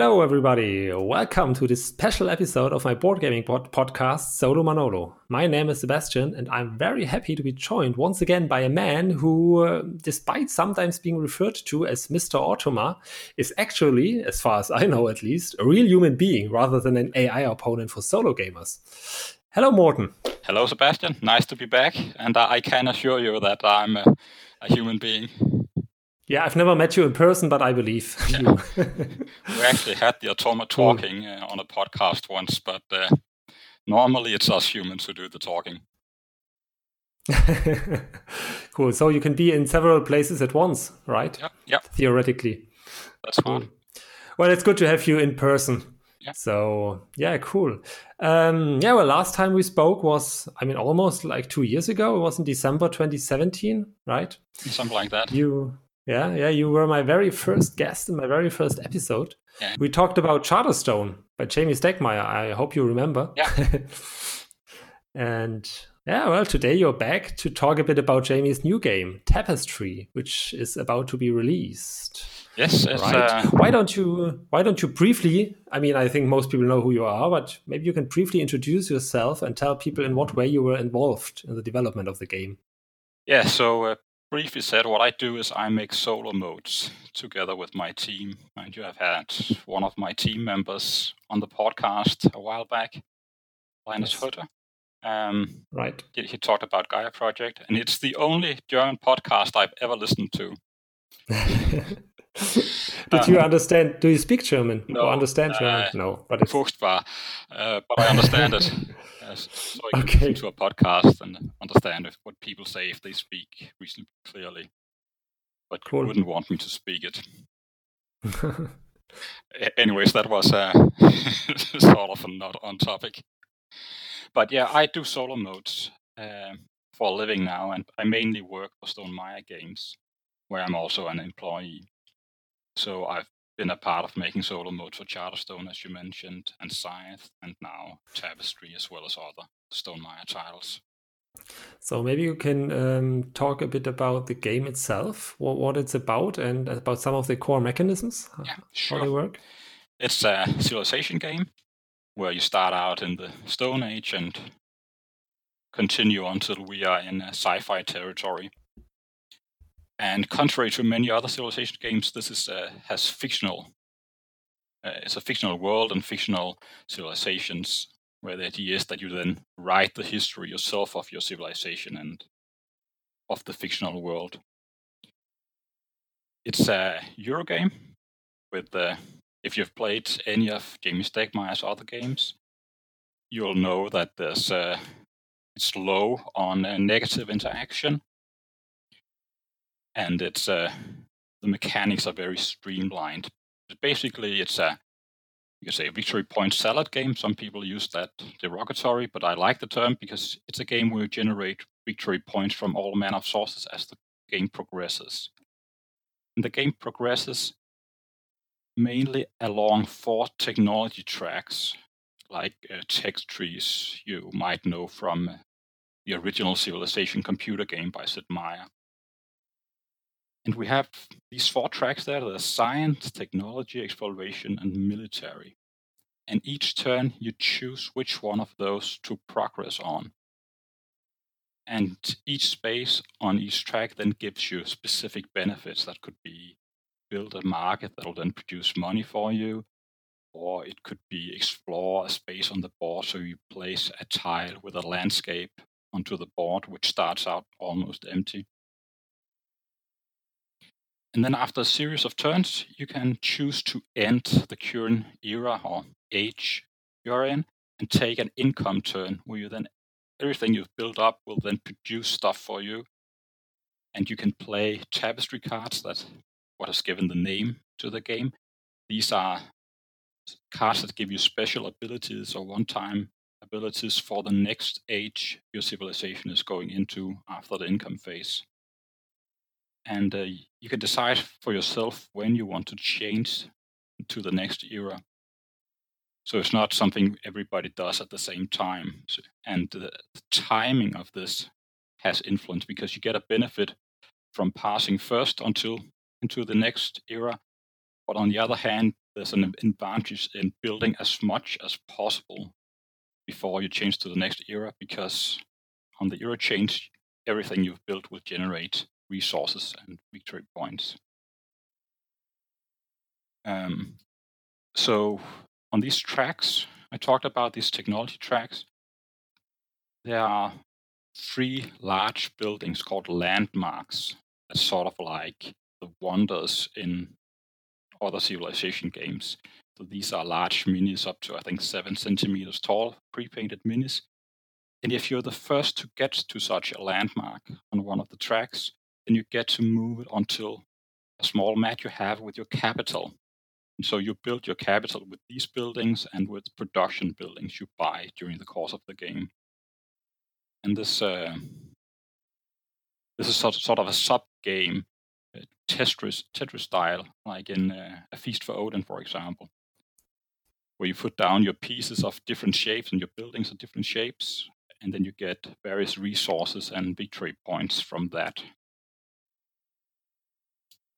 Hello, everybody. Welcome to this special episode of my board gaming pod- podcast, Solo Manolo. My name is Sebastian, and I'm very happy to be joined once again by a man who, uh, despite sometimes being referred to as Mr. Automa, is actually, as far as I know at least, a real human being rather than an AI opponent for solo gamers. Hello, Morten. Hello, Sebastian. Nice to be back, and I can assure you that I'm a, a human being. Yeah, I've never met you in person, but I believe you. we actually had the Automa talking uh, on a podcast once, but uh, normally it's us humans who do the talking. cool. So you can be in several places at once, right? Yeah. Yep. Theoretically. That's cool. Well, it's good to have you in person. Yeah. So yeah, cool. Um, yeah, well, last time we spoke was, I mean, almost like two years ago. It was in December 2017, right? Something like that. You yeah, yeah, you were my very first guest in my very first episode. Yeah. We talked about Charterstone by Jamey Stegmaier. I hope you remember. Yeah. and yeah, well, today you're back to talk a bit about Jamey's new game, Tapestry, which is about to be released. Yes, right. Uh... Why don't you Why don't you briefly? I mean, I think most people know who you are, but maybe you can briefly introduce yourself and tell people in what way you were involved in the development of the game. Yeah, so uh, briefly said, what I do is I make solo modes together with my team. And you have had one of my team members on the podcast a while back, Lines yes. Hutter. Um, right. He, he talked about Gaia Project, and it's the only German podcast I've ever listened to. Did you understand? Do you speak German no, or understand German? Uh, no, but it's furchtbar. Uh, but I understand it. so I can okay. listen to a podcast and understand if, what people say if they speak reasonably clearly. But cool. you wouldn't want me to speak it. Anyways, that was uh, sort of not on topic. But yeah, I do solo modes uh, for a living now, and I mainly work for Stonemaier Games, where I'm also an employee. So I've been a part of making solo mode for Charterstone, as you mentioned, and Scythe, and now Tapestry, as well as other Stonemaier titles. So maybe you can um, talk a bit about the game itself, what, what it's about, and about some of the core mechanisms, yeah, sure. how they work. It's a civilization game where you start out in the Stone Age and continue until we are in sci-fi territory. And contrary to many other civilization games, this is uh, has fictional. Uh, it's a fictional world and fictional civilizations, where the idea is that you then write the history yourself of your civilization and of the fictional world. It's a Euro game with uh, if you've played any of Jamey Stegmaier's other games, you'll know that there's uh, it's low on uh, negative interaction and it's uh, the mechanics are very streamlined. But basically, it's a you could say victory point salad game. Some people use that derogatory, but I like the term because it's a game where you generate victory points from all manner of sources as the game progresses. And the game progresses mainly along four technology tracks, like uh, tech trees you might know from the original Civilization computer game by Sid Meier. And we have these four tracks there the science, technology, exploration, and military. And each turn, you choose which one of those to progress on. And each space on each track then gives you specific benefits that could be build a market that will then produce money for you, or it could be explore a space on the board so you place a tile with a landscape onto the board, which starts out almost empty. And then after a series of turns, you can choose to end the current era or age you're in and take an income turn where you then everything you've built up will then produce stuff for you. And you can play tapestry cards that what has given the name to the game. These are cards that give you special abilities or one-time abilities for the next age your civilization is going into after the income phase and uh, you can decide for yourself when you want to change to the next era. So it's not something everybody does at the same time. So, and the, the timing of this has influence because you get a benefit from passing first until into the next era. But on the other hand, there's an advantage in building as much as possible before you change to the next era because on the era change, everything you've built will generate resources and victory points. Um, so on these tracks, I talked about these technology tracks. There are three large buildings called landmarks. That's sort of like the wonders in other civilization games. So these are large minis up to I think seven centimeters tall, pre-painted minis. And if you're the first to get to such a landmark on one of the tracks, then you get to move it until a small mat you have with your capital. And so you build your capital with these buildings and with production buildings you buy during the course of the game. And this uh, this is sort of, sort of a sub game, uh, Tetris Tetris style, like in uh, a Feast for Odin, for example, where you put down your pieces of different shapes and your buildings of different shapes, and then you get various resources and victory points from that.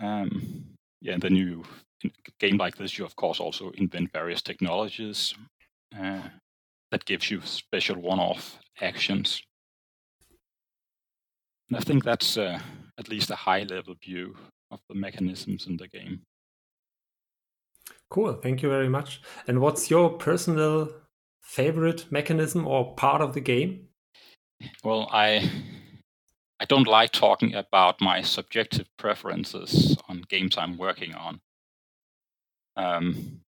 Um, yeah, and then you, in a game like this, you of course also invent various technologies uh, that gives you special one-off actions. And I think that's uh, at least a high-level view of the mechanisms in the game. Cool, thank you very much. And what's your personal favorite mechanism or part of the game? Well, I I don't like talking about my subjective preferences on games I'm working on. Um,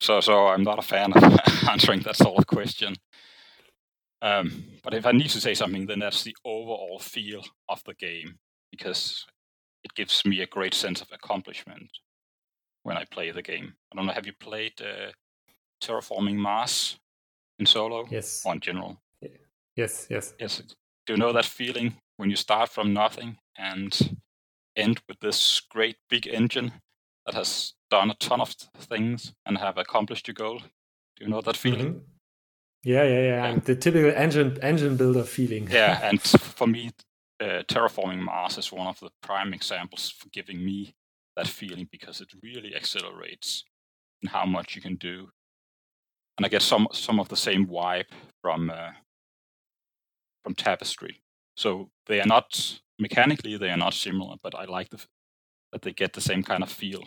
so, so I'm not a fan of answering that sort of question. Um, but if I need to say something, then that's the overall feel of the game because it gives me a great sense of accomplishment when I play the game. I don't know. Have you played uh, Terraforming Mars? in solo yes or in general yes yes yes do you know that feeling when you start from nothing and end with this great big engine that has done a ton of things and have accomplished your goal do you know that feeling mm-hmm. yeah yeah yeah, yeah. the typical engine engine builder feeling yeah and for me uh, terraforming mars is one of the prime examples for giving me that feeling because it really accelerates in how much you can do and I get some some of the same vibe from uh, from Tapestry. So they are not mechanically they are not similar, but I like the, that they get the same kind of feel.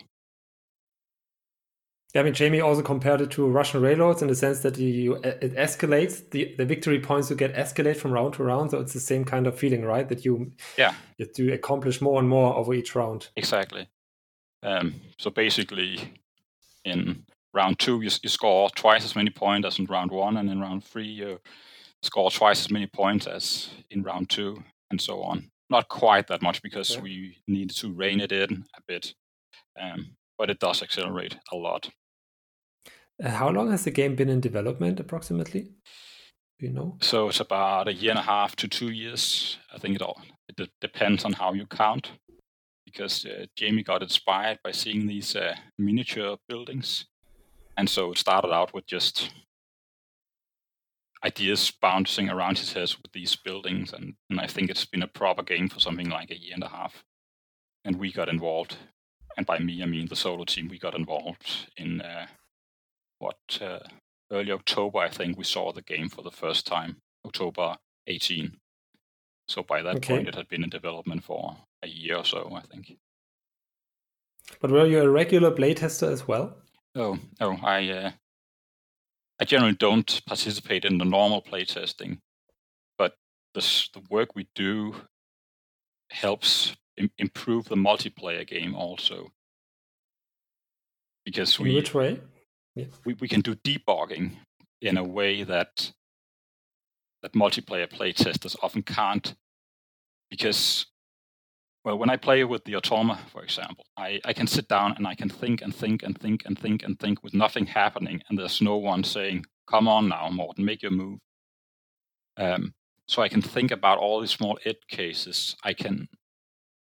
Yeah, I mean, Jamey also compared it to Russian railroads in the sense that you it escalates the the victory points you get escalate from round to round. So it's the same kind of feeling, right? That you yeah you to accomplish more and more over each round. Exactly. Um, so basically, in round two, you, you score twice as many points as in round one, and in round three, you score twice as many points as in round two, and so on. Not quite that much because okay. we need to rein it in a bit, um, but it does accelerate a lot. Uh, how long has the game been in development, approximately? Do you know? So it's about a year and a half to two years. I think it all it depends on how you count because uh, Jamey got inspired by seeing these uh, miniature buildings and so it started out with just ideas bouncing around his head with these buildings. And, and I think it's been a proper game for something like a year and a half. And we got involved. And by me, I mean the solo team. We got involved in uh, what uh, early October, I think we saw the game for the first time, October 18. So by that okay. point, it had been in development for a year or so, I think. But were you a regular playtester as well? Oh, no, I uh, I generally don't participate in the normal playtesting, but the the work we do helps Im- improve the multiplayer game also. Because in we which way? Yeah. We, we can do debugging in a way that that multiplayer playtesters often can't because well, when I play with the Automa, for example, I, I can sit down and I can think and think and think and think and think with nothing happening, and there's no one saying, "Come on now, Morten, make your move." Um, so I can think about all these small edge cases. I can,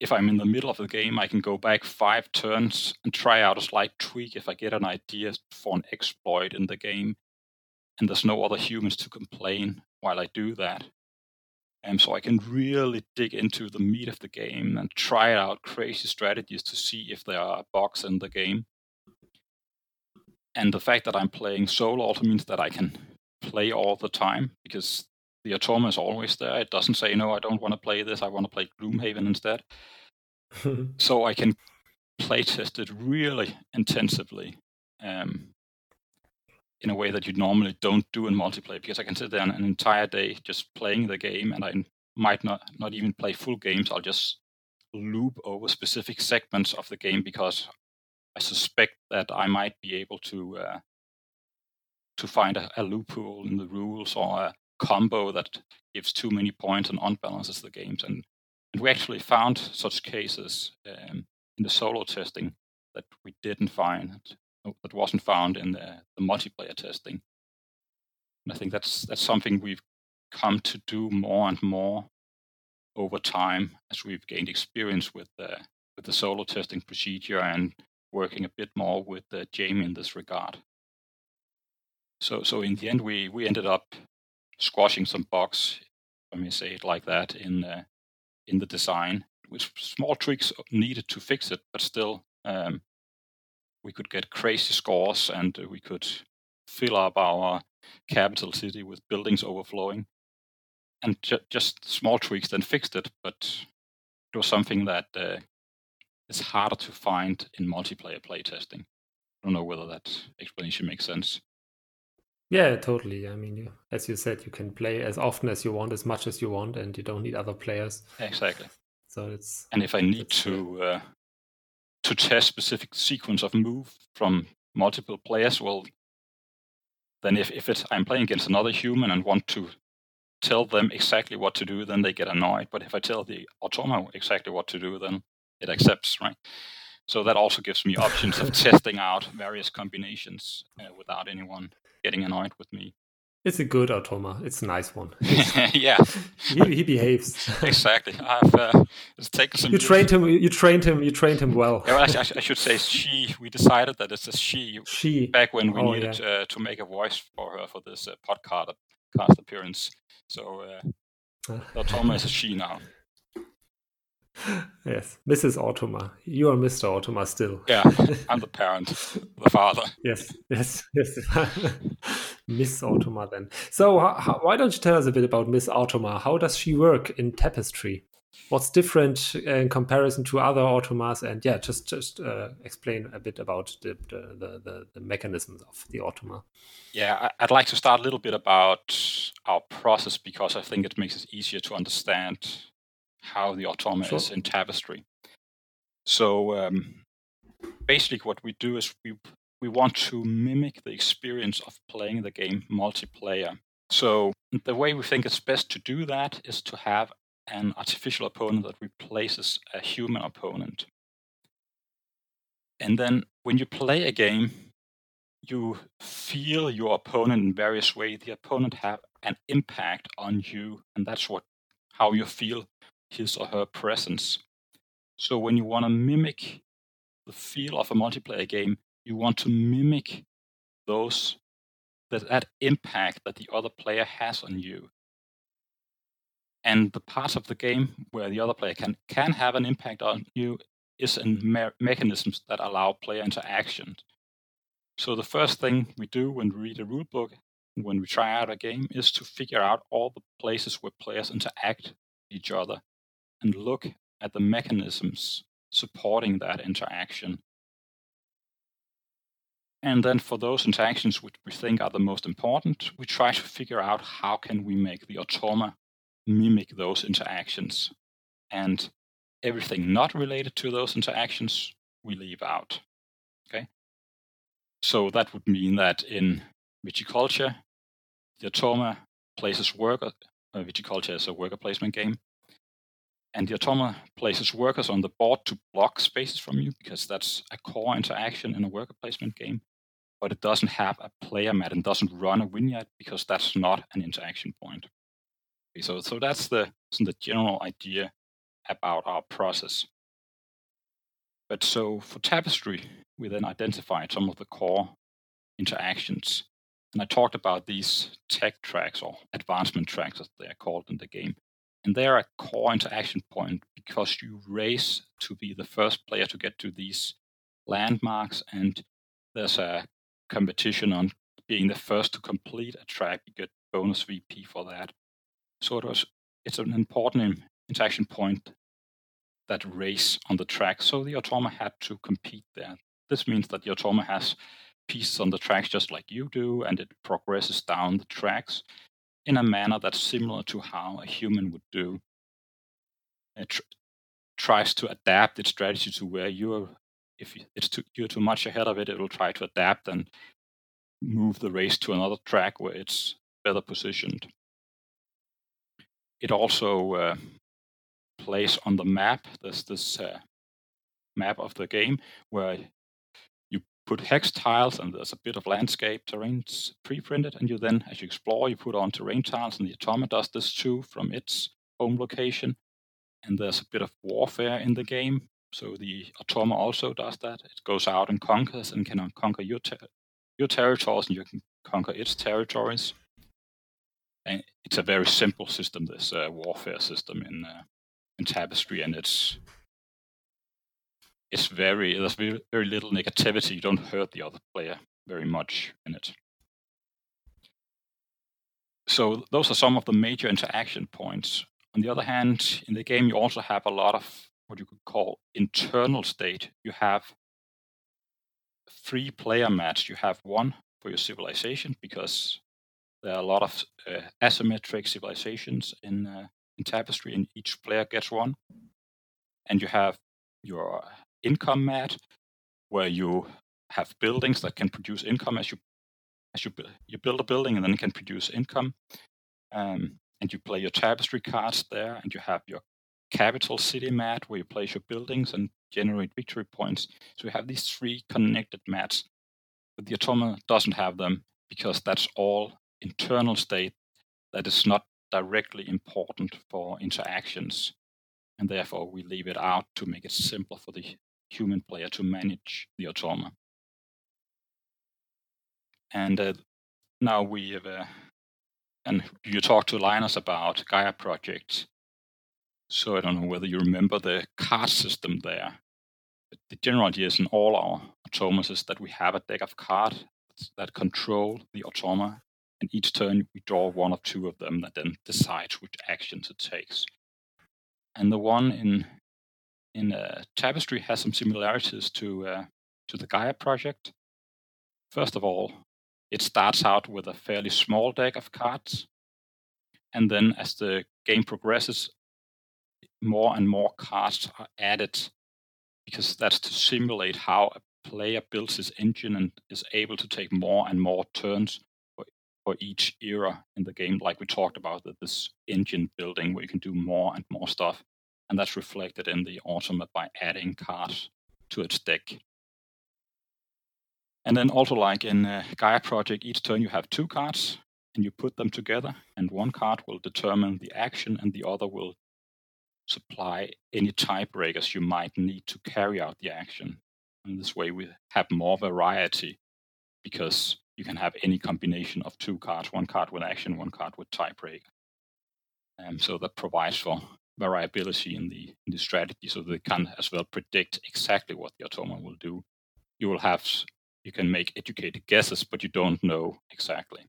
if I'm in the middle of the game, I can go back five turns and try out a slight tweak if I get an idea for an exploit in the game, and there's no other humans to complain while I do that. Um, so I can really dig into the meat of the game and try out crazy strategies to see if there are bugs in the game. And the fact that I'm playing solo also means that I can play all the time because the Automa is always there. It doesn't say, no, I don't want to play this. I want to play Gloomhaven instead. so I can play test it really intensively um, in a way that you normally don't do in multiplayer because I can sit there an entire day just playing the game and I might not, not even play full games. I'll just loop over specific segments of the game because I suspect that I might be able to uh, to find a, a, loophole in the rules or a combo that gives too many points and unbalances the games. And, and we actually found such cases um, in the solo testing that we didn't find that wasn't found in the, the multiplayer testing. And I think that's that's something we've come to do more and more over time as we've gained experience with the with the solo testing procedure and working a bit more with uh, Jamey in this regard. So so in the end we we ended up squashing some bugs, let me say it like that, in in the design, with small tweaks needed to fix it, but still um, we could get crazy scores and we could fill up our capital city with buildings overflowing. And ju- just small tweaks then fixed it, but it was something that uh, is harder to find in multiplayer playtesting. I don't know whether that explanation makes sense. Yeah, totally. I mean, you, as you said, you can play as often as you want, as much as you want, and you don't need other players. Exactly. So it's and if I need to uh, to test specific sequence of move from multiple players, well, then if, if it's, I'm playing against another human and want to tell them exactly what to do, then they get annoyed. But if I tell the automa exactly what to do, then it accepts, right? So that also gives me options of testing out various combinations uh, without anyone getting annoyed with me. It's a good automa. It's a nice one. yeah, he, he behaves exactly. I've uh, taken some. You trained him. You trained him. You trained him well. Yeah, well, I, I, should say she. We decided that it's a she. She. Back when we oh, needed yeah. uh, to make a voice for her for this uh, podcast cast appearance. So uh, automa is a she now yes, Mrs. Automa. You are Mr. Automa still. Yeah, I'm the parent, the father. yes, yes, yes. Miss Automa then. So, how, why don't you tell us a bit about Miss Automa? How does she work in Tapestry? What's different in comparison to other automas? And yeah, just just uh, explain a bit about the the, the the, mechanisms of the automa. Yeah, I'd like to start a little bit about our process because I think it makes it easier to understand how the automa sure. is in Tapestry. So um, basically, what we do is we we want to mimic the experience of playing the game multiplayer. So the way we think it's best to do that is to have an artificial opponent that replaces a human opponent. And then when you play a game, you feel your opponent in various ways. The opponent have an impact on you, and that's what how you feel his or her presence. So when you want to mimic the feel of a multiplayer game, you want to mimic those that, that impact that the other player has on you. And the part of the game where the other player can, can have an impact on you is in me- mechanisms that allow player interaction. So the first thing we do when we read a rulebook, when we try out a game, is to figure out all the places where players interact with each other and look at the mechanisms supporting that interaction. And then for those interactions which we think are the most important, we try to figure out how can we make the automa mimic those interactions. And everything not related to those interactions, we leave out. Okay? So that would mean that in viticulture, the automa places worker, uh, viticulture is a worker placement game, and the automa places workers on the board to block spaces from you because that's a core interaction in a worker placement game. But it doesn't have a player mat and doesn't run a win vignette because that's not an interaction point. Okay, so, so that's the, the general idea about our process. But so for Tapestry, we then identified some of the core interactions. And I talked about these tech tracks or advancement tracks, as they are called in the game. And they're a core interaction point because you race to be the first player to get to these landmarks, and there's a competition on being the first to complete a track. You get bonus VP for that. So it was, it's an important interaction point that race on the track. So the Automa had to compete there. This means that the Automa has pieces on the tracks just like you do, and it progresses down the tracks in a manner that's similar to how a human would do. It tr- tries to adapt its strategy to where you're. If it's too, you're too much ahead of it, it will try to adapt and move the race to another track where it's better positioned. It also uh, plays on the map. There's this uh, map of the game where put hex tiles and there's a bit of landscape terrain pre-printed and you then as you explore you put on terrain tiles and the automa does this too from its home location. And there's a bit of warfare in the game so the automa also does that. It goes out and conquers and can conquer your, ter- your territories and you can conquer its territories. And it's a very simple system this uh, warfare system in uh, in tapestry and it's it's very there's very, very little negativity. You don't hurt the other player very much in it. So those are some of the major interaction points. On the other hand, in the game you also have a lot of what you could call internal state. You have three player mats. You have one for your civilization because there are a lot of uh, asymmetric civilizations in uh, in Tapestry, and each player gets one. And you have your income mat, where you have buildings that can produce income as you as you you build a building and then it can produce income. Um, and you play your tapestry cards there, and you have your capital city mat where you place your buildings and generate victory points. So you have these three connected mats, but the Automa doesn't have them because that's all internal state that is not directly important for interactions, and therefore we leave it out to make it simpler for the human player to manage the automa. And uh, now we have, uh, and you talked to Lines about Gaia projects. So I don't know whether you remember the card system there. But the general idea is in all our automas is that we have a deck of cards that control the automa, and each turn we draw one or two of them that then decides which actions it takes. And the one in in uh, Tapestry has some similarities to uh, to the Gaia project. First of all, it starts out with a fairly small deck of cards, and then as the game progresses, more and more cards are added because that's to simulate how a player builds his engine and is able to take more and more turns for, for each era in the game, like we talked about that this engine building where you can do more and more stuff and that's reflected in the Automa by adding cards to its deck. And then also like in uh, Gaia Project, each turn you have two cards and you put them together and one card will determine the action and the other will supply any tiebreakers you might need to carry out the action. And this way we have more variety because you can have any combination of two cards, one card with action, one card with tiebreaker. Um, so that provides for variability in the in the strategy, so they can as well predict exactly what the automa will do. You will have you can make educated guesses, but you don't know exactly.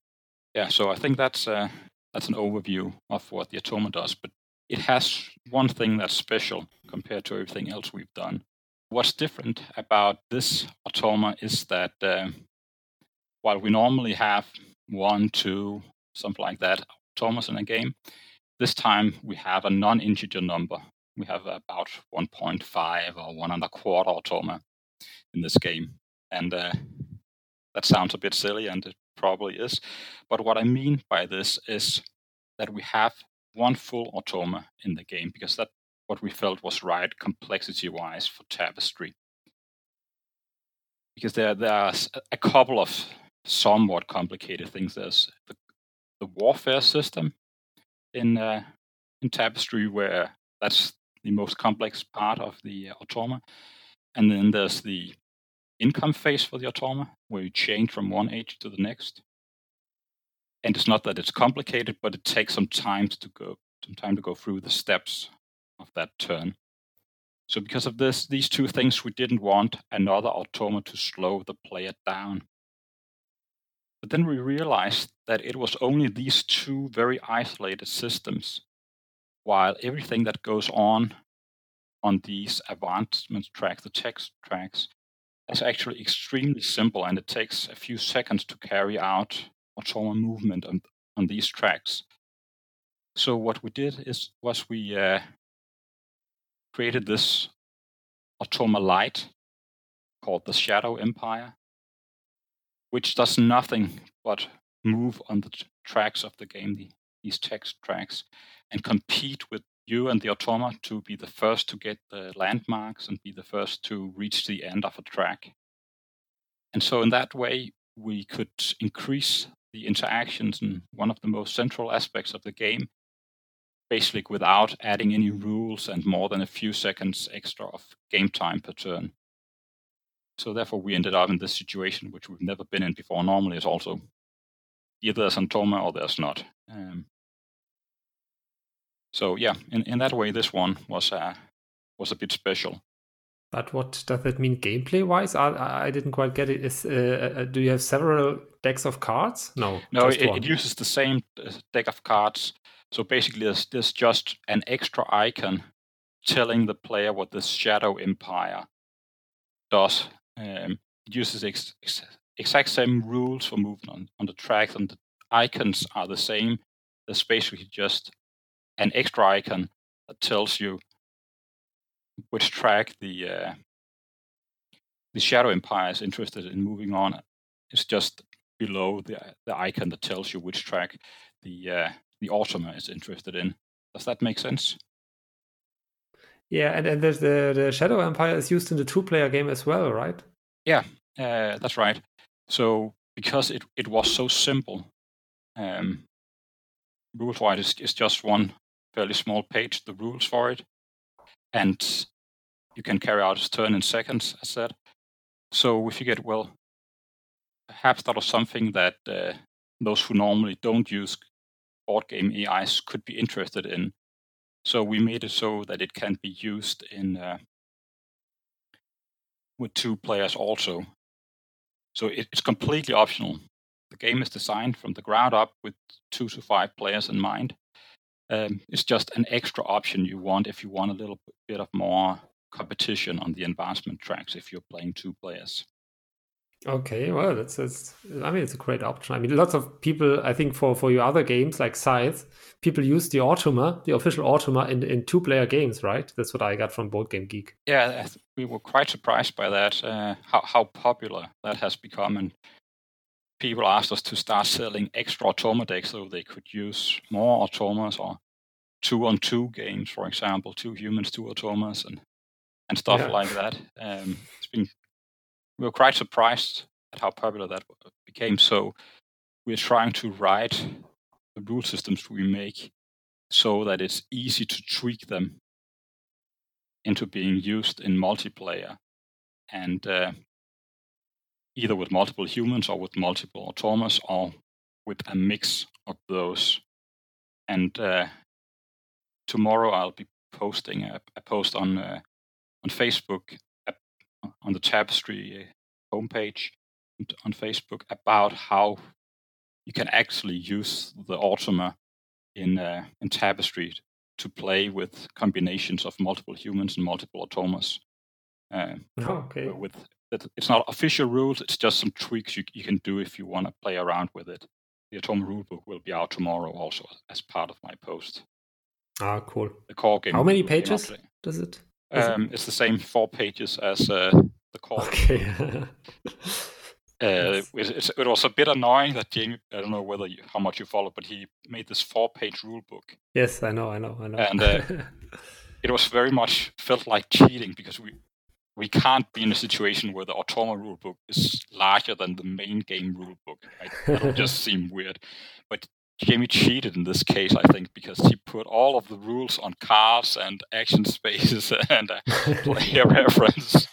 Yeah, so I think that's uh, that's an overview of what the automa does. But it has one thing that's special compared to everything else we've done. What's different about this automa is that uh, while we normally have one, two, something like that automas in a game, this time we have a non-integer number. We have about 1.5 or one and a quarter automa in this game. And uh, that sounds a bit silly, and it probably is. But what I mean by this is that we have one full automa in the game because that what we felt was right complexity wise for Tapestry. Because there, there are a couple of somewhat complicated things. There's the, the warfare system, in uh, in Tapestry, where that's the most complex part of the uh, automa. And then there's the income phase for the automa, where you change from one age to the next. And it's not that it's complicated, but it takes some time to go some time to go through the steps of that turn. So because of this, these two things, we didn't want another automa to slow the player down. But then we realized that it was only these two very isolated systems, while everything that goes on on these advancement tracks, the tech tracks, is actually extremely simple and it takes a few seconds to carry out automa movement on, on these tracks. So what we did is was we uh, created this automa light called the Shadow Empire, which does nothing but move on the t- tracks of the game, the, these tech tracks, and compete with you and the automa to be the first to get the landmarks and be the first to reach the end of a track. And so, in that way, we could increase the interactions in one of the most central aspects of the game, basically without adding any rules and more than a few seconds extra of game time per turn. So therefore, we ended up in this situation, which we've never been in before. Normally, it's also either there's automa or there's not. Um, so yeah, in, in that way, this one was uh, was a bit special. But what does that mean gameplay wise? I, I didn't quite get it. Is uh, uh, do you have several decks of cards? No, no. It, it, uses the same uh, deck of cards. So basically, there's, there's just an extra icon telling the player what the Shadow Empire does. Um, it uses ex, ex, exact same rules for movement on, on the tracks, and the icons are the same. There's basically just an extra icon that tells you which track the uh, the Shadow Empire is interested in moving on. It's just below the the icon that tells you which track the uh, the Automa is interested in. Does that make sense? Yeah, and, and there's the, the Shadow Empire is used in the two player game as well, right? Yeah, uh, that's right. So because it, it was so simple, um, rules wise is, is just one fairly small page, the rules for it. And you can carry out a turn in seconds, as said. So you get, well, perhaps that was something that uh, those who normally don't use board game AIs could be interested in. So we made it so that it can be used in uh, with two players also. So it's completely optional. The game is designed from the ground up with two to five players in mind. Um, it's just an extra option you want if you want a little bit of more competition on the advancement tracks if you're playing two players. Okay, well, that's, that's I mean, it's a great option. I mean, lots of people, I think, for for your other games like Scythe, people use the Automa, the official Automa, in in two player games, right? That's what I got from Board Game Geek. Yeah, we were quite surprised by that. Uh, how how popular that has become, and people asked us to start selling extra Automa decks so they could use more Automas or two on two games, for example, two humans, two Automas, and and stuff yeah. like that. Um, it's been we were quite surprised at how popular that became. So we're trying to write the rule systems we make so that it's easy to tweak them into being used in multiplayer and uh, either with multiple humans or with multiple automas or with a mix of those. And uh, tomorrow I'll be posting a, a post on uh, on Facebook on the Tapestry uh, homepage on Facebook about how you can actually use the Automa in uh, in Tapestry to play with combinations of multiple humans and multiple automas. Uh, oh, okay. With it's not official rules; it's just some tweaks you, you can do if you want to play around with it. The Automa rulebook will be out tomorrow, also as part of my post. Ah, cool. The core game. How many pages does it? Um. It's the same four pages as uh, the core. Okay. Uh, it, it, was a bit annoying that Jamey, I don't know whether you, how much you followed, but he made this four-page rule book. Yes, I know, I know, I know. And uh, it was very much felt like cheating because we we can't be in a situation where the Automa rulebook is larger than the main game rulebook. Right? That would just seem weird. But Jamey cheated in this case, I think, because he put all of the rules on cars and action spaces and a player reference.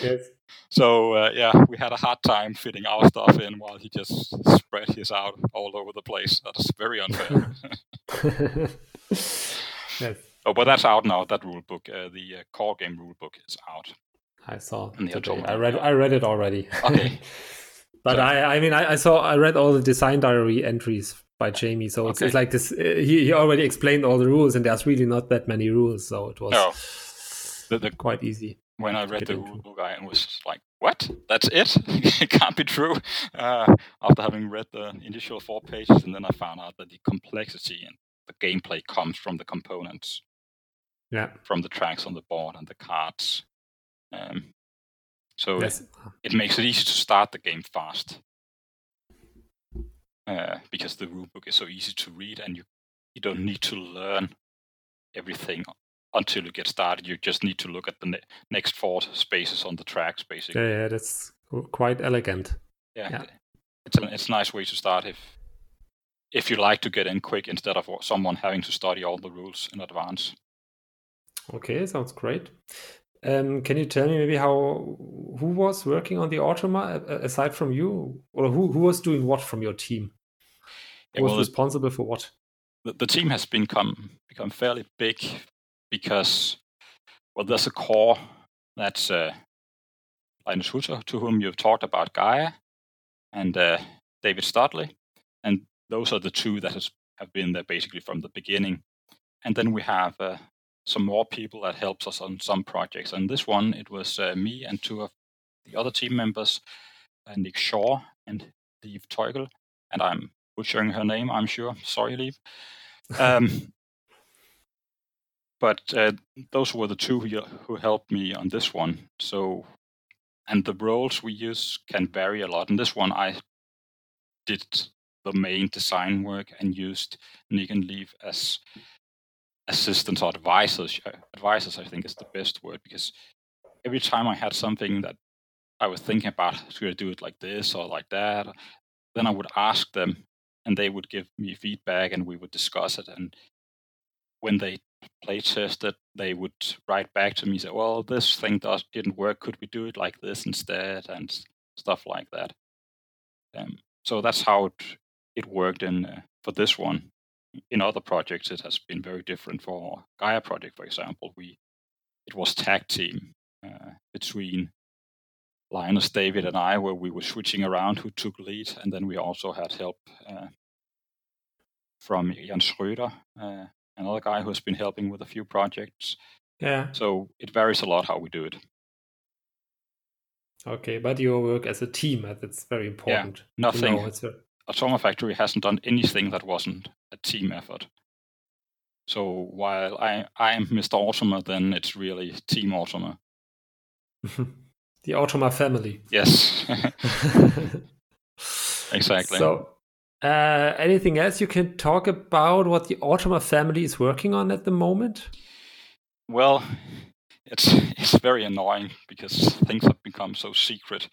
Yes. So uh, yeah, we had a hard time fitting our stuff in while he just spread his out all over the place. That's very unfair. yes. Oh, but that's out now. That rule book, uh, the uh, core game rule book, is out. I saw. I read. I read it already. Okay. But so, I, I mean, I, I, saw, I read all the design diary entries by Jamey, so it's, okay. it's like this. Uh, he, he already explained all the rules, and there's really not that many rules, so it was no. the, the, quite easy. When I read the rule book, I was like, "What? That's it? it can't be true." Uh, after having read the initial four pages, and then I found out that the complexity and the gameplay comes from the components, yeah, from the tracks on the board and the cards. Um, so yes. it, it, makes it easy to start the game fast uh, because the rulebook is so easy to read and you, you don't need to learn everything until you get started. You just need to look at the ne- next four spaces on the tracks, basically. Yeah, yeah that's quite elegant. Yeah, yeah. it's a it's a nice way to start if if you like to get in quick instead of someone having to study all the rules in advance. Okay, sounds great. Um, can you tell me maybe how who was working on the Automa aside from you, or who who was doing what from your team? Who yeah, well, was responsible for what? The, the team has become become fairly big because well, there's a core that's uh, Lines Hutter, to whom you've talked about Gaia, and uh, David Studley, and those are the two that has, have been there basically from the beginning. And then we have uh, some more people that helps us on some projects. And this one, it was uh, me and two of the other team members, uh, Nick Shaw and Liv Teugel. And I'm butchering her name, I'm sure. Sorry, Liv. Um, but uh, those were the two who, who helped me on this one. So, and the roles we use can vary a lot. In this one, I did the main design work and used Nick and Liv as assistants or advisors. Advisors, I think, is the best word because every time I had something that I was thinking about, should I do it like this or like that? Then I would ask them, and they would give me feedback, and we would discuss it. And when they play tested, they would write back to me, say, "Well, this thing does didn't work. Could we do it like this instead?" and stuff like that. Um, so that's how it it worked in uh, for this one in other projects, it has been very different. For Gaia project, for example, we it was tag team uh, between Lines, David, and I, where we were switching around who took lead, and then we also had help uh, from Jan Schröder, uh, another guy who has been helping with a few projects. Yeah. So it varies a lot how we do it. Okay, but you work as a team. That's very important. Yeah, nothing. It's a... Automa Factory hasn't done anything that wasn't a team effort. So while I I'm Mr. Automa, then it's really Team Automa. the Automa family. Yes. exactly. So, uh, anything else you can talk about what the Automa family is working on at the moment? Well, it's it's very annoying because things have become so secret,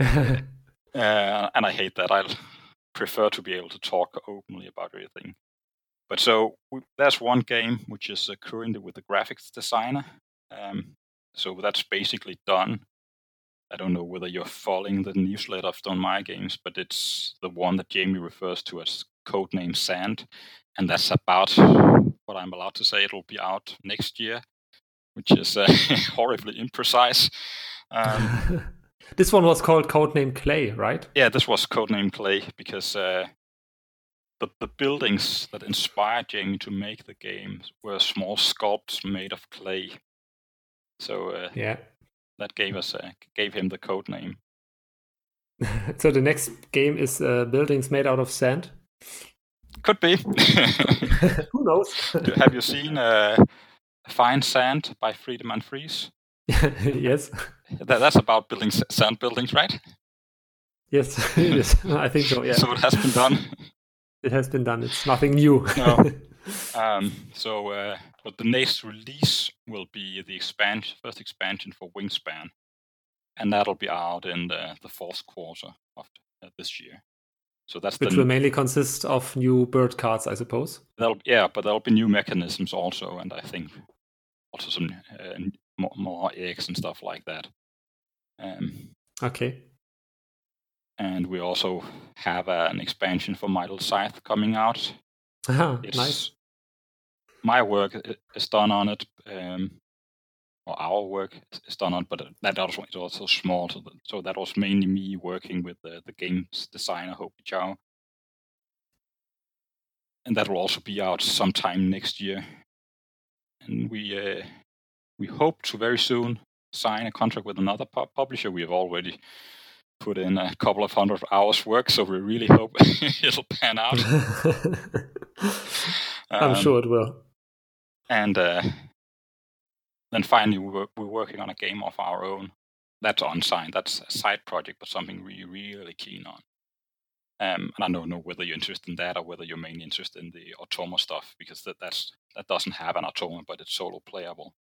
uh, and I hate that. I prefer to be able to talk openly about everything. But so there's one game which is uh, currently with the graphics designer. Um, so that's basically done. I don't know whether you're following the newsletter of Stonemaier Games, but it's the one that Jamey refers to as codename Sand, and that's about what I'm allowed to say. It'll be out next year, which is uh, horribly imprecise. Um, This one was called Codename Clay, right? Yeah, this was Codename Clay because uh, the the buildings that inspired Jamey to make the game were small sculpts made of clay. So uh, yeah, that gave us uh, gave him the code name. so the next game is uh, buildings made out of sand. Could be. Who knows? Have you seen uh, Fine Sand by Friedemann Friese? yes. That, that's about building sand buildings, right? Yes, yes, I think so. Yeah. So it has been done. It has been done. It's nothing new. no. Um, so, uh, but the next release will be the expansion, first expansion for Wingspan, and that'll be out in the, the fourth quarter of uh, this year. So that's which the, will mainly consist of new bird cards, I suppose. That'll yeah, but there'll be new mechanisms also, and I think also some uh, more, more eggs and stuff like that. Um, okay. And we also have uh, an expansion for My Little Scythe coming out. Ah, nice. My work is done on it. Um, or our work is done on, but that also is also small. So, that, so that was mainly me working with the, the games designer Hoby Chou, and that will also be out sometime next year. And we uh, we hope to very soon sign a contract with another pu- publisher. We have already put in a couple of hundred hours work, so we really hope it'll pan out. I'm um, sure it will. And uh, then finally, we were, we're working on a game of our own. That's unsigned. That's a side project, but something we're really keen on. Um, and I don't know whether you're interested in that or whether you're mainly interested in the Automa stuff because that that's that doesn't have an Automa, but it's solo playable.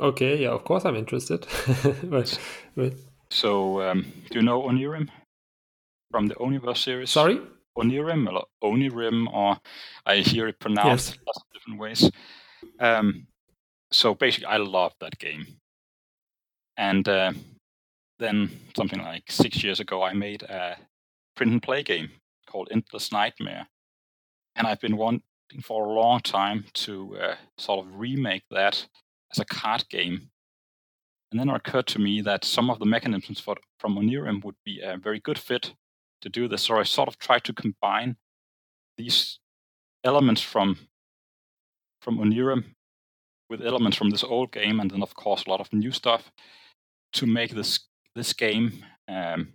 Okay, yeah, of course I'm interested. but, but... So, um, do you know Onirim from the Oniverse series? Sorry, Onirim or Onirim, or I hear it pronounced yes. different ways. Um, so basically, I love that game. And uh, then something like six years ago, I made a print and play game called Endless Nightmare. And I've been wanting for a long time to uh, sort of remake that as a card game. And then it occurred to me that some of the mechanisms for, from Onirim would be a very good fit to do this. So I sort of tried to combine these elements from from Onirim with elements from this old game, and then of course a lot of new stuff to make this this game um,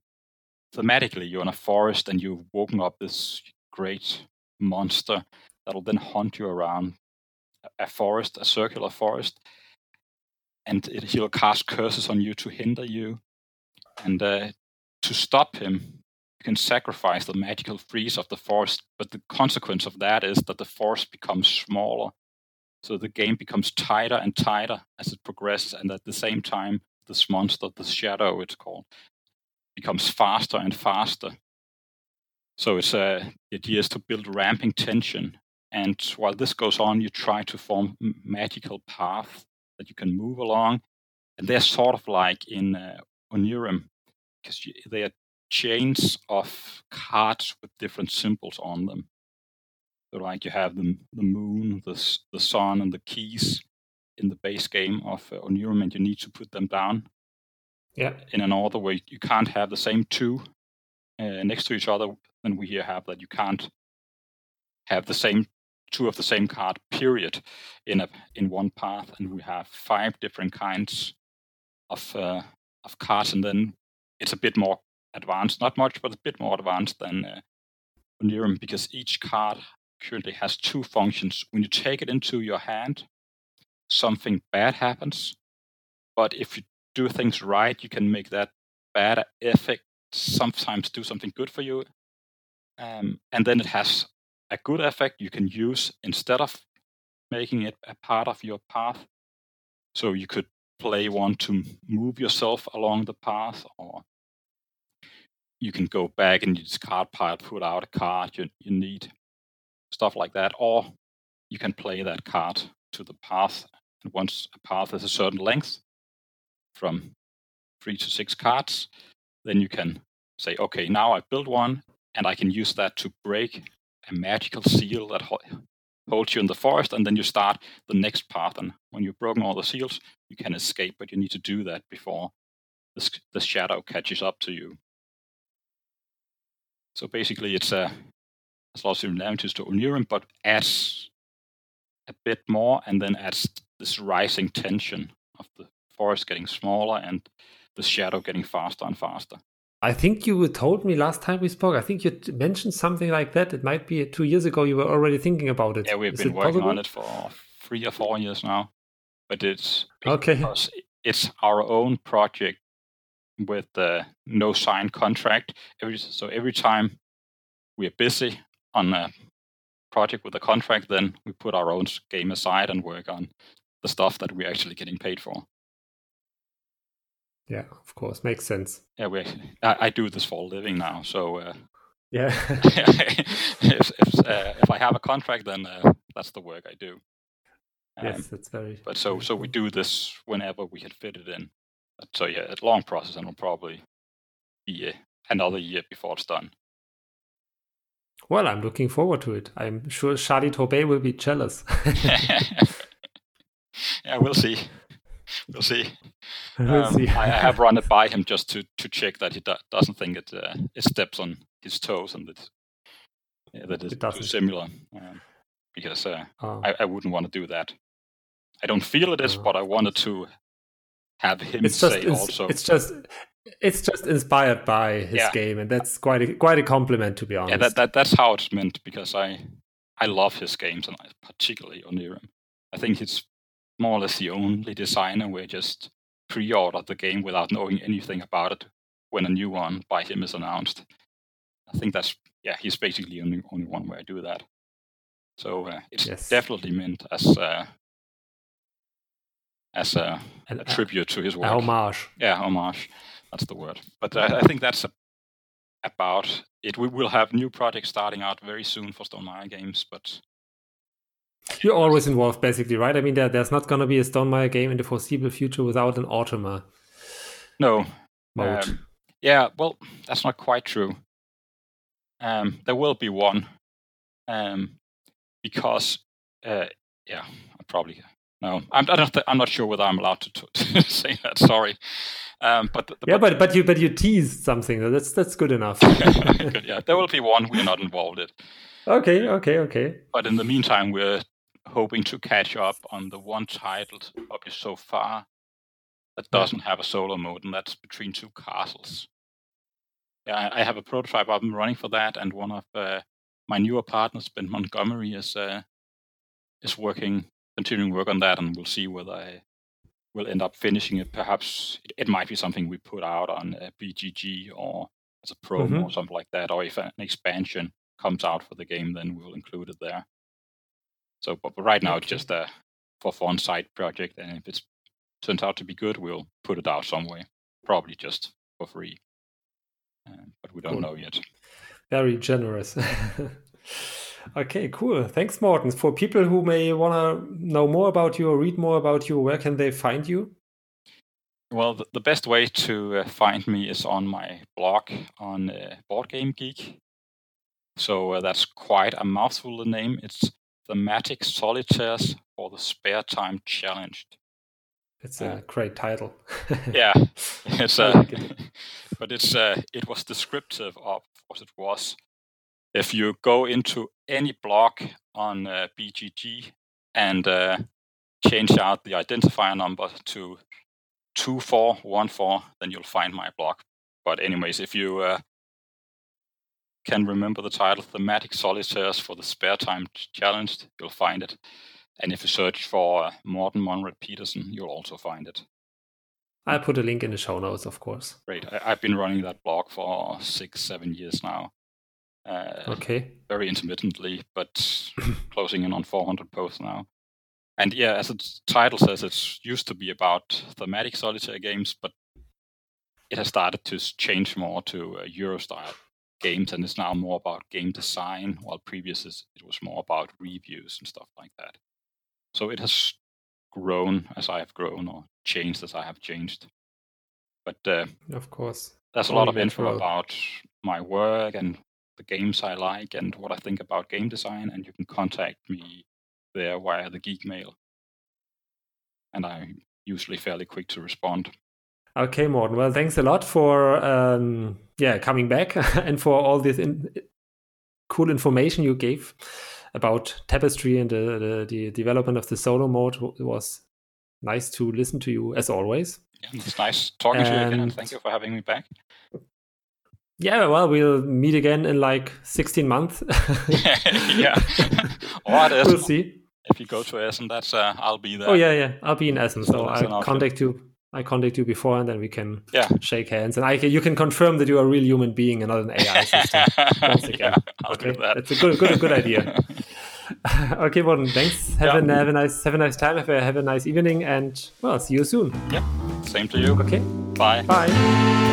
thematically. You're in a forest and you've woken up this great monster that'll then hunt you around a forest, a circular forest, and he'll cast curses on you to hinder you. And uh, to stop him, you can sacrifice the magical freeze of the forest, but the consequence of that is that the forest becomes smaller so the game becomes tighter and tighter as it progresses, and at the same time, this monster, the shadow, it's called, becomes faster and faster. So it's uh, the idea is to build ramping tension, and while this goes on, you try to form magical paths that you can move along, and they're sort of like in uh, Onirim, because they are chains of cards with different symbols on them. So like you have the the moon, the the sun, and the keys in the base game of uh, Onirim, and you need to put them down. Yeah. In an order where you can't have the same two uh, next to each other. And we here have that you can't have the same two of the same card period in a in one path, and we have five different kinds of uh, of cards, and then it's a bit more advanced, not much, but a bit more advanced than uh, Onirim because each card currently has two functions. When you take it into your hand, something bad happens. But if you do things right, you can make that bad effect sometimes do something good for you. Um, and then it has a good effect you can mm. use instead of making it a part of your path. So you could play one to move yourself along the path, or you can go back and use card pile, put out a card you, you need stuff like that. Or you can play that card to the path. And once a path is a certain length, from three to six cards, then you can say, okay, now I've built one, and I can use that to break a magical seal that ho- holds you in the forest, and then you start the next path. And when you've broken all the seals, you can escape, but you need to do that before the, the shadow catches up to you. So basically, it's a has lots of similarities to Onirim, but adds a bit more and then adds this rising tension of the forest getting smaller and the shadow getting faster and faster. I think you told me last time we spoke. I think you mentioned something like that. It might be two years ago. You were already thinking about it. Yeah, we've Is been working possible? on it for three or four years now. But it's okay. It's our own project with uh, no signed contract. Every, so every time we are busy, on a project with a contract, then we put our own game aside and work on the stuff that we're actually getting paid for. Yeah, of course, makes sense. Yeah, we. I, I do this for a living now, so uh, yeah. if if, uh, if I have a contract, then uh, that's the work I do. Um, yes, that's very. But so so we do this whenever we can fit it in. So yeah, it's a long process, and will probably be uh, another year before it's done. Well, I'm looking forward to it. I'm sure Shadi Torbey will be jealous. yeah, we'll see. We'll see. We'll Um, see. I, I have run it by him just to, to check that he do, doesn't think it uh, it steps on his toes and that yeah, that it's It too similar. Um, because uh, Oh, I, I wouldn't want to do that. I don't feel it is, Oh. but I wanted to have him it's just say it's, also. it's just it's just inspired by his Yeah. game, and that's quite a, quite a compliment to be honest. yeah, that, that that's how it's meant because I I love his games and I particularly Onirim. I think he's more or less the only designer where just pre-order the game without knowing anything about it when a new one by him is announced. I think that's yeah, he's basically the only only one where I do that. So uh, it's Yes. definitely meant as uh, as a, a tribute to his work. homage. Yeah, homage. That's the word. But I, I think that's a, about it. We will have new projects starting out very soon for Stonemaier games, but You're always involved, basically, right? I mean, there, there's not going to be a Stonemaier game in the foreseeable future without an Automa no. mode. Um, yeah, well, that's not quite true. Um, there will be one, um, because uh, yeah, I probably no. I'm I don't thi- I'm not sure whether I'm allowed to, to say that. Sorry, um, but, the- yeah, but but you but you teased something. That's that's good enough. Good, yeah, there will be one we're not involved in. okay, okay, okay. But in the meantime, we're hoping to catch up on the one title published so far that doesn't have a solo mode, and that's Between Two Castles. Yeah, I have a prototype up and running for that, and one of uh, my newer partners, Ben Montgomery, is uh, is working, continuing work on that, and we'll see whether I will end up finishing it. Perhaps it, it might be something we put out on uh, BGG or as a promo Mhm. or something like that, or if an expansion comes out for the game, then we'll include it there. So, but, but right now it's just a for fun side project, and if it turns out to be good, we'll put it out somewhere, probably just for free. Um, but we don't Cool. know yet. Very generous. okay, cool. Thanks, Morten. For people who may want to know more about you or read more about you, where can they find you? Well, the, the best way to uh, find me is on my blog on uh, Board Game Geek. So uh, that's quite a mouthful. The name it's Thematic Solitaires for the Spare Time Challenged. It's a Uh, great title. Yeah, it's uh, like it. but it's uh, it was descriptive of what it was. If you go into any blog on uh, BGG and uh, change out the identifier number to two four one four, then you'll find my blog. But anyways, if you uh, can remember the title "Thematic Solitaires for the Spare Time Challenged," you'll find it. And if you search for uh, Morten Monrad Pedersen, you'll also find it. I'll put a link in the show notes, of course. Great. I, I've been running that blog for six, seven years now. Uh, Okay. Very intermittently, but closing in on 400 posts now. And yeah, as the title says, it's used to be about thematic solitaire games, but it has started to change more to uh, Euro style games, and it's now more about game design, while previous is, it was more about reviews and stuff like that. So it has grown as I have grown, or changed as I have changed. But uh, Of course. there's a lot of info about my work and the games I like and what I think about game design, and you can contact me there via the Geek Mail. And I'm usually fairly quick to respond. Okay, Morten. Well, thanks a lot for um, yeah coming back and for all this in- cool information you gave about Tapestry and the, the, the development of the solo mode. It was nice to listen to you as always. Yeah, it's nice talking to you again, and And- thank you for having me back. Yeah, well, we'll meet again in like 16 months. yeah. or we'll see. If you go to Essen, that's uh, I'll be there. Oh yeah, yeah. I'll be in Essen, so So I'll contact you. I contact you before, and then we can Yeah. shake hands, and I can, you can confirm that you are a real human being and not an AI system. Once again. yeah, I'll okay, that. that's a good, good, good idea. okay, Morten. Thanks. Have Yeah. a have a nice have a nice time. Have a have a nice evening, and well, see you soon. Yeah, same to you. Okay. Bye. Bye.